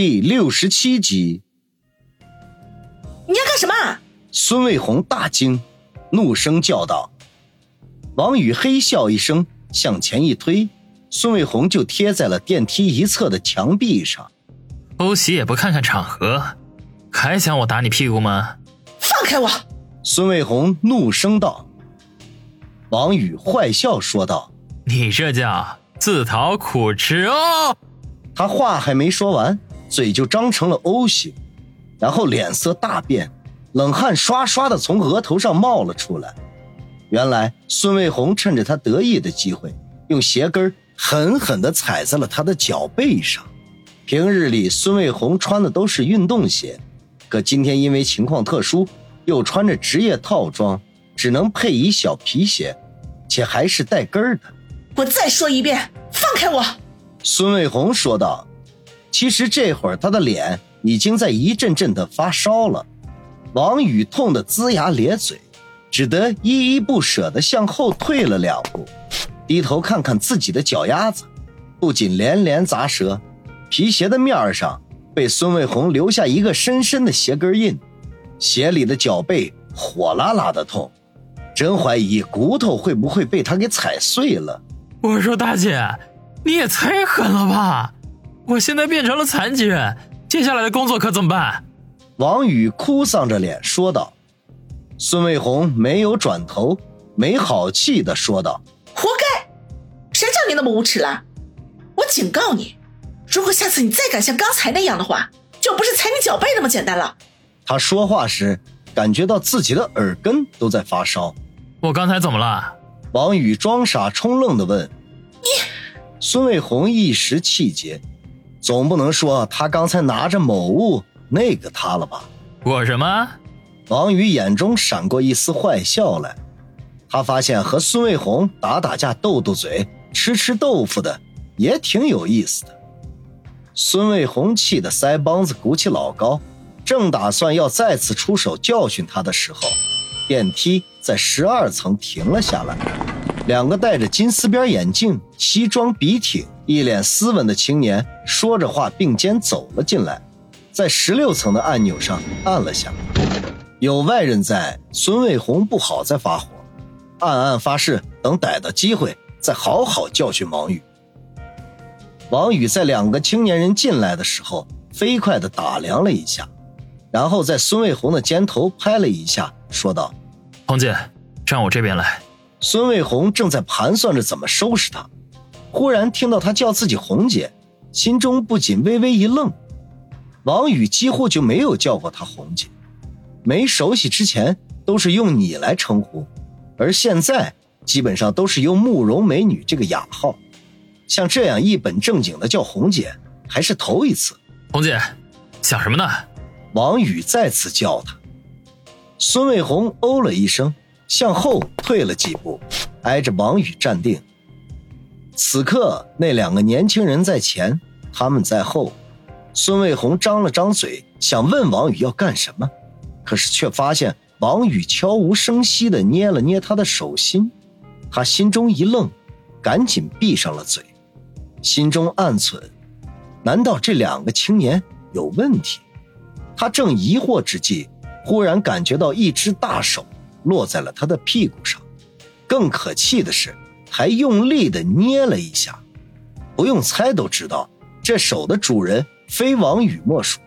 第六十七集，你要干什么？孙卫红大惊，怒声叫道：“王宇嘿笑一声，向前一推，孙卫红就贴在了电梯一侧的墙壁上。欧喜也不看看场合，还想我打你屁股吗？放开我！”孙卫红怒声道。王宇坏笑说道：“你这叫自讨苦吃哦！”他话还没说完。嘴就张成了 O 型，然后脸色大变，冷汗刷刷的从额头上冒了出来。原来孙卫红趁着他得意的机会，用鞋跟狠狠地踩在了他的脚背上。平日里孙卫红穿的都是运动鞋，可今天因为情况特殊，又穿着职业套装，只能配一小皮鞋，且还是带跟儿的。我再说一遍，放开我！孙卫红说道。其实这会儿他的脸已经在一阵阵的发烧了，王宇痛得龇牙咧嘴，只得依依不舍地向后退了两步，低头看看自己的脚丫子，不仅连连砸舌，皮鞋的面上被孙卫红留下一个深深的鞋跟印，鞋里的脚背火辣辣的痛，真怀疑骨头会不会被他给踩碎了。我说大姐，你也太狠了吧！我现在变成了残疾人，接下来的工作可怎么办？王宇哭丧着脸说道。孙卫红没有转头，没好气的说道：“活该！谁叫你那么无耻了？我警告你，如果下次你再敢像刚才那样的话，就不是踩你脚背那么简单了。”他说话时感觉到自己的耳根都在发烧。我刚才怎么了？王宇装傻充愣的问。你，孙卫红一时气结。总不能说他刚才拿着某物那个他了吧？我什么？王宇眼中闪过一丝坏笑来。他发现和孙卫红打打架、斗斗嘴、吃吃豆腐的也挺有意思的。孙卫红气得腮帮子鼓起老高，正打算要再次出手教训他的时候，电梯在十二层停了下来。两个戴着金丝边眼镜、西装笔挺。一脸斯文的青年说着话，并肩走了进来，在十六层的按钮上按了下。有外人在，孙卫红不好再发火，暗暗发誓，等逮到机会再好好教训王宇。王宇在两个青年人进来的时候，飞快地打量了一下，然后在孙卫红的肩头拍了一下，说道：“红姐，站我这边来。”孙卫红正在盘算着怎么收拾他。忽然听到他叫自己红姐，心中不禁微微一愣。王宇几乎就没有叫过她红姐，没熟悉之前都是用你来称呼，而现在基本上都是用慕容美女这个雅号。像这样一本正经的叫红姐，还是头一次。红姐，想什么呢？王宇再次叫她。孙卫红哦了一声，向后退了几步，挨着王宇站定。此刻，那两个年轻人在前，他们在后。孙卫红张了张嘴，想问王宇要干什么，可是却发现王宇悄无声息地捏了捏他的手心。他心中一愣，赶紧闭上了嘴，心中暗忖：难道这两个青年有问题？他正疑惑之际，忽然感觉到一只大手落在了他的屁股上。更可气的是。还用力的捏了一下，不用猜都知道，这手的主人非王宇莫属。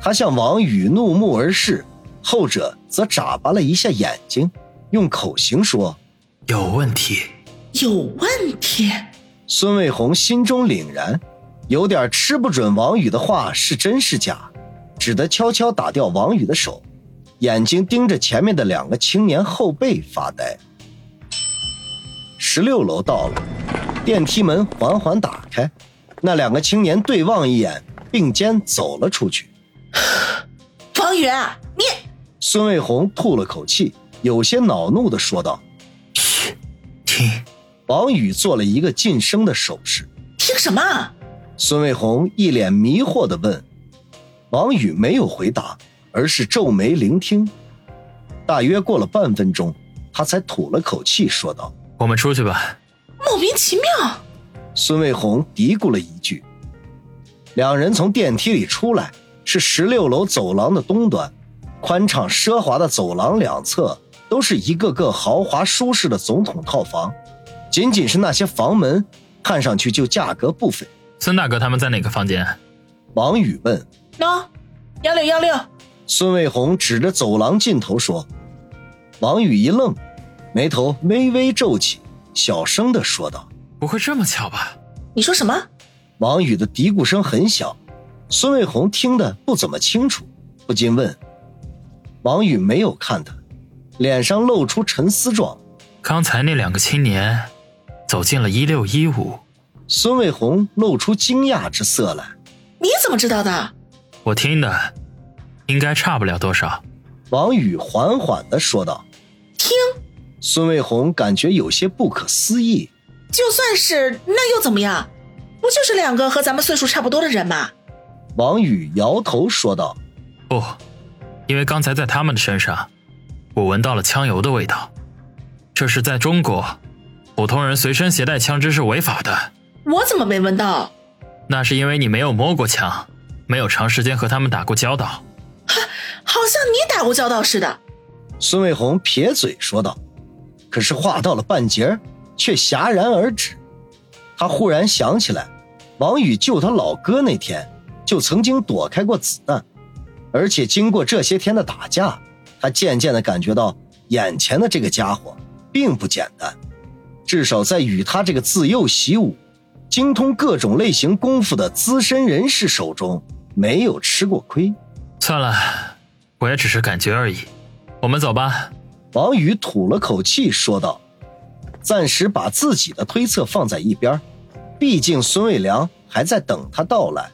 他向王宇怒目而视，后者则眨巴了一下眼睛，用口型说：“有问题，有问题。”孙卫红心中凛然，有点吃不准王宇的话是真是假，只得悄悄打掉王宇的手，眼睛盯着前面的两个青年后背发呆。十六楼到了，电梯门缓缓打开，那两个青年对望一眼，并肩走了出去。王宇，你……孙卫红吐了口气，有些恼怒的说道：“嘘，听。”王宇做了一个噤声的手势。听什么？孙卫红一脸迷惑的问。王宇没有回答，而是皱眉聆听。大约过了半分钟，他才吐了口气说道。我们出去吧。莫名其妙，孙卫红嘀咕了一句。两人从电梯里出来，是十六楼走廊的东端，宽敞奢华的走廊两侧都是一个个豪华舒适的总统套房，仅仅是那些房门，看上去就价格不菲。孙大哥他们在哪个房间？王宇问。喏，幺六幺六。孙卫红指着走廊尽头说。王宇一愣，眉头微微皱起，小声的说道：“不会这么巧吧？”你说什么？王宇的嘀咕声很小，孙卫红听得不怎么清楚，不禁问。王宇没有看他，脸上露出沉思状。刚才那两个青年走进了一六一五。孙卫红露出惊讶之色来。你怎么知道的？我听的，应该差不了多少。王宇缓缓的说道。听。孙卫红感觉有些不可思议。就算是那又怎么样？不就是两个和咱们岁数差不多的人吗？王宇摇头说道：“不，因为刚才在他们的身上，我闻到了枪油的味道。这是在中国，普通人随身携带枪支是违法的。我怎么没闻到？那是因为你没有摸过枪，没有长时间和他们打过交道。好像你打过交道似的。”孙卫红撇嘴说道。可是话到了半截却戛然而止。他忽然想起来，王宇救他老哥那天，就曾经躲开过子弹，而且经过这些天的打架，他渐渐的感觉到眼前的这个家伙并不简单，至少在与他这个自幼习武、精通各种类型功夫的资深人士手中没有吃过亏。算了，我也只是感觉而已。我们走吧。王宇吐了口气说道。暂时把自己的推测放在一边，毕竟孙卫良还在等他到来。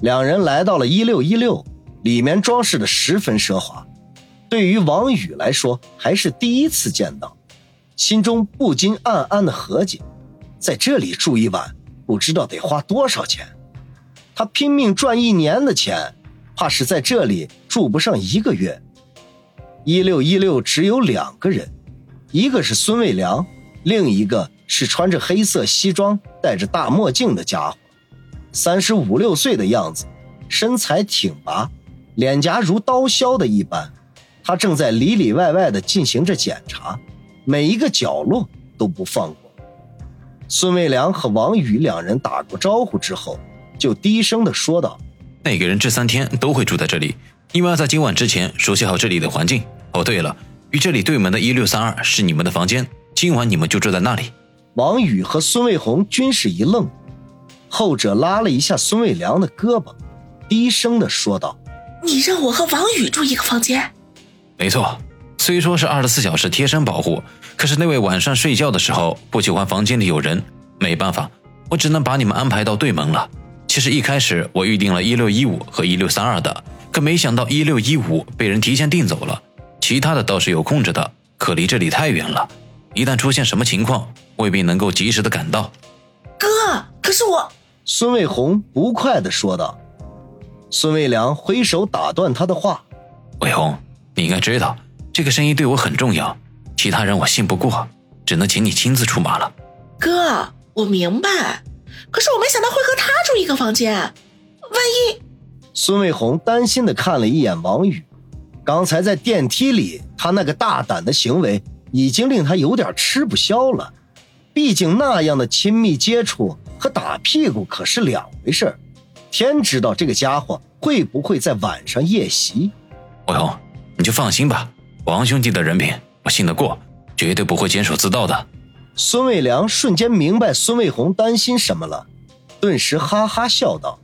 两人来到了一六一六，里面装饰的十分奢华，对于王宇来说还是第一次见到，心中不禁暗暗的合计，在这里住一晚，不知道得花多少钱。他拼命赚一年的钱，怕是在这里住不上一个月。一六一六只有两个人。一个是孙卫良，另一个是穿着黑色西装、戴着大墨镜的家伙，三十五六岁的样子，身材挺拔，脸颊如刀削的一般。他正在里里外外的进行着检查，每一个角落都不放过。孙卫良和王宇两人打过招呼之后，就低声的说道：“那个人这三天都会住在这里，你们要在今晚之前熟悉好这里的环境。哦，对了。”与这里对门的一六三二是你们的房间，今晚你们就住在那里。王宇和孙卫红均是一愣，后者拉了一下孙卫良的胳膊，低声的说道：“你让我和王宇住一个房间？”“没错，虽说是二十四小时贴身保护，可是那位晚上睡觉的时候不喜欢房间里有人，没办法，我只能把你们安排到对门了。其实一开始我预定了一六一五和一六三二的，可没想到一六一五被人提前订走了。”其他的倒是有空着的，可离这里太远了，一旦出现什么情况，未必能够及时的赶到。哥，可是我……孙卫红不快的说道。孙卫良挥手打断他的话：“卫红，你应该知道，这个生意对我很重要，其他人我信不过，只能请你亲自出马了。”哥，我明白，可是我没想到会和他住一个房间，万一……孙卫红担心的看了一眼王宇。刚才在电梯里，他那个大胆的行为已经令他有点吃不消了。毕竟那样的亲密接触和打屁股可是两回事天知道这个家伙会不会在晚上夜袭。卫红，你就放心吧，王兄弟的人品我信得过，绝对不会监守自盗的。孙卫良瞬间明白孙卫红担心什么了，顿时哈哈笑道。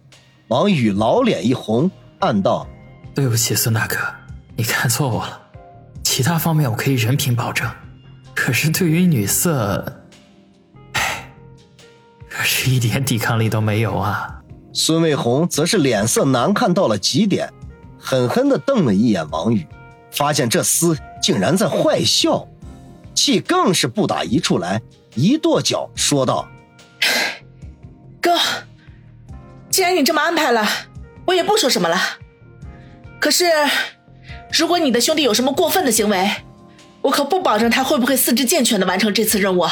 王宇老脸一红，暗道：“对不起，孙大哥。”你看错我了，其他方面我可以人品保证，可是对于女色，唉，可是一点抵抗力都没有啊。孙卫红则是脸色难看到了极点，狠狠地瞪了一眼王宇，发现这厮竟然在坏笑，气更是不打一处来，一跺脚说道：“哥，既然你这么安排了，我也不说什么了。可是……”如果你的兄弟有什么过分的行为，我可不保证他会不会四肢健全的完成这次任务。